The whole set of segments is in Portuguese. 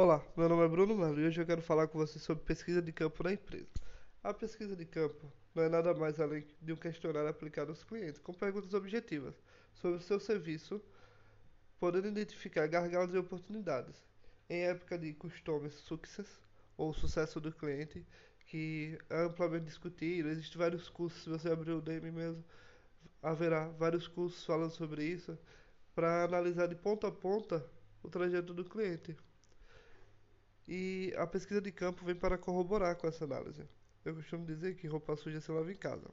Olá, meu nome é Bruno Melo e hoje eu quero falar com você sobre pesquisa de campo na empresa. A pesquisa de campo não é nada mais além de um questionário aplicado aos clientes, com perguntas objetivas sobre o seu serviço, podendo identificar gargalos e oportunidades. Em época de Customer Success, ou sucesso do cliente, que é amplamente discutido, existem vários cursos, se você abrir o Udemy mesmo, haverá vários cursos falando sobre isso, para analisar de ponta a ponta o trajeto do cliente. E a pesquisa de campo vem para corroborar com essa análise. Eu costumo dizer que roupa suja se lava em casa.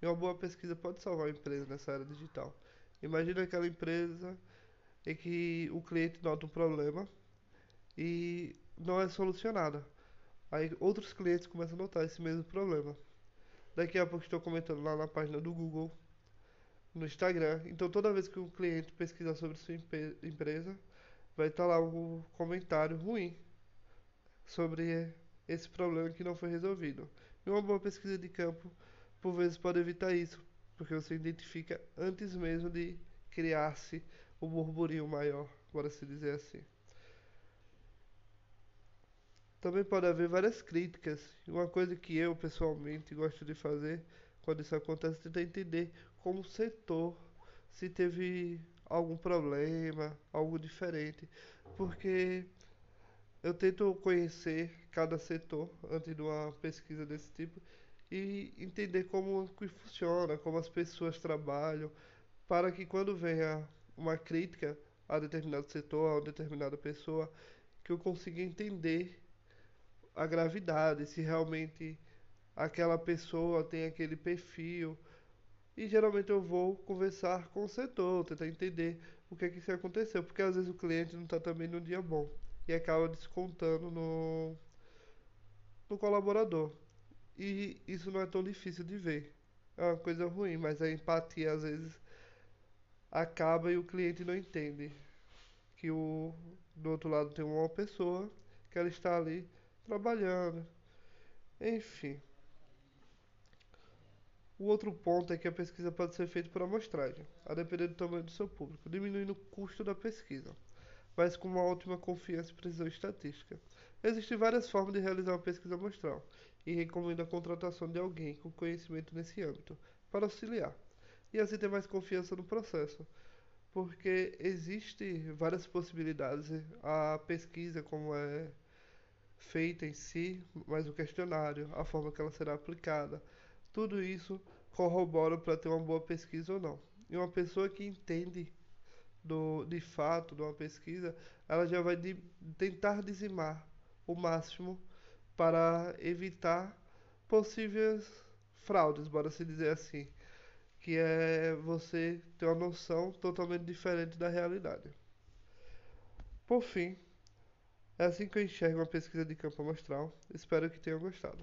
E uma boa pesquisa pode salvar a empresa nessa era digital. Imagina aquela empresa em que o cliente nota um problema e não é solucionado. Aí outros clientes começam a notar esse mesmo problema. Daqui a pouco estou comentando lá na página do Google, no Instagram. Então toda vez que um cliente pesquisar sobre sua empresa, vai estar lá um comentário ruim sobre esse problema que não foi resolvido. E uma boa pesquisa de campo, por vezes, pode evitar isso, porque você identifica antes mesmo de criar-se o um burburinho maior, bora se dizer assim. Também pode haver várias críticas. E uma coisa que eu pessoalmente gosto de fazer quando isso acontece é tentar entender como o setor se teve algum problema, algo diferente. Porque eu tento conhecer cada setor antes de uma pesquisa desse tipo e entender como que funciona, como as pessoas trabalham, para que quando venha uma crítica a determinado setor, a determinada pessoa, que eu consiga entender a gravidade, se realmente aquela pessoa tem aquele perfil. E geralmente eu vou conversar com o setor, tentar entender o que é que aconteceu, porque às vezes o cliente não está também num dia bom e acaba descontando no, no colaborador. E isso não é tão difícil de ver. É uma coisa ruim, mas a empatia às vezes acaba e o cliente não entende que o do outro lado tem uma pessoa que ela está ali trabalhando. Enfim. O outro ponto é que a pesquisa pode ser feita por amostragem, a depender do tamanho do seu público, diminuindo o custo da pesquisa mas com uma ótima confiança e precisão estatística. Existem várias formas de realizar uma pesquisa amostral e recomendo a contratação de alguém com conhecimento nesse âmbito para auxiliar e assim ter mais confiança no processo, porque existem várias possibilidades. A pesquisa, como é feita em si, mas o questionário, a forma que ela será aplicada, tudo isso corrobora para ter uma boa pesquisa ou não. E uma pessoa que entende do, de fato, de uma pesquisa, ela já vai de, tentar dizimar o máximo para evitar possíveis fraudes, bora se dizer assim, que é você ter uma noção totalmente diferente da realidade. Por fim, é assim que eu enxergo uma pesquisa de campo amostral. Espero que tenham gostado.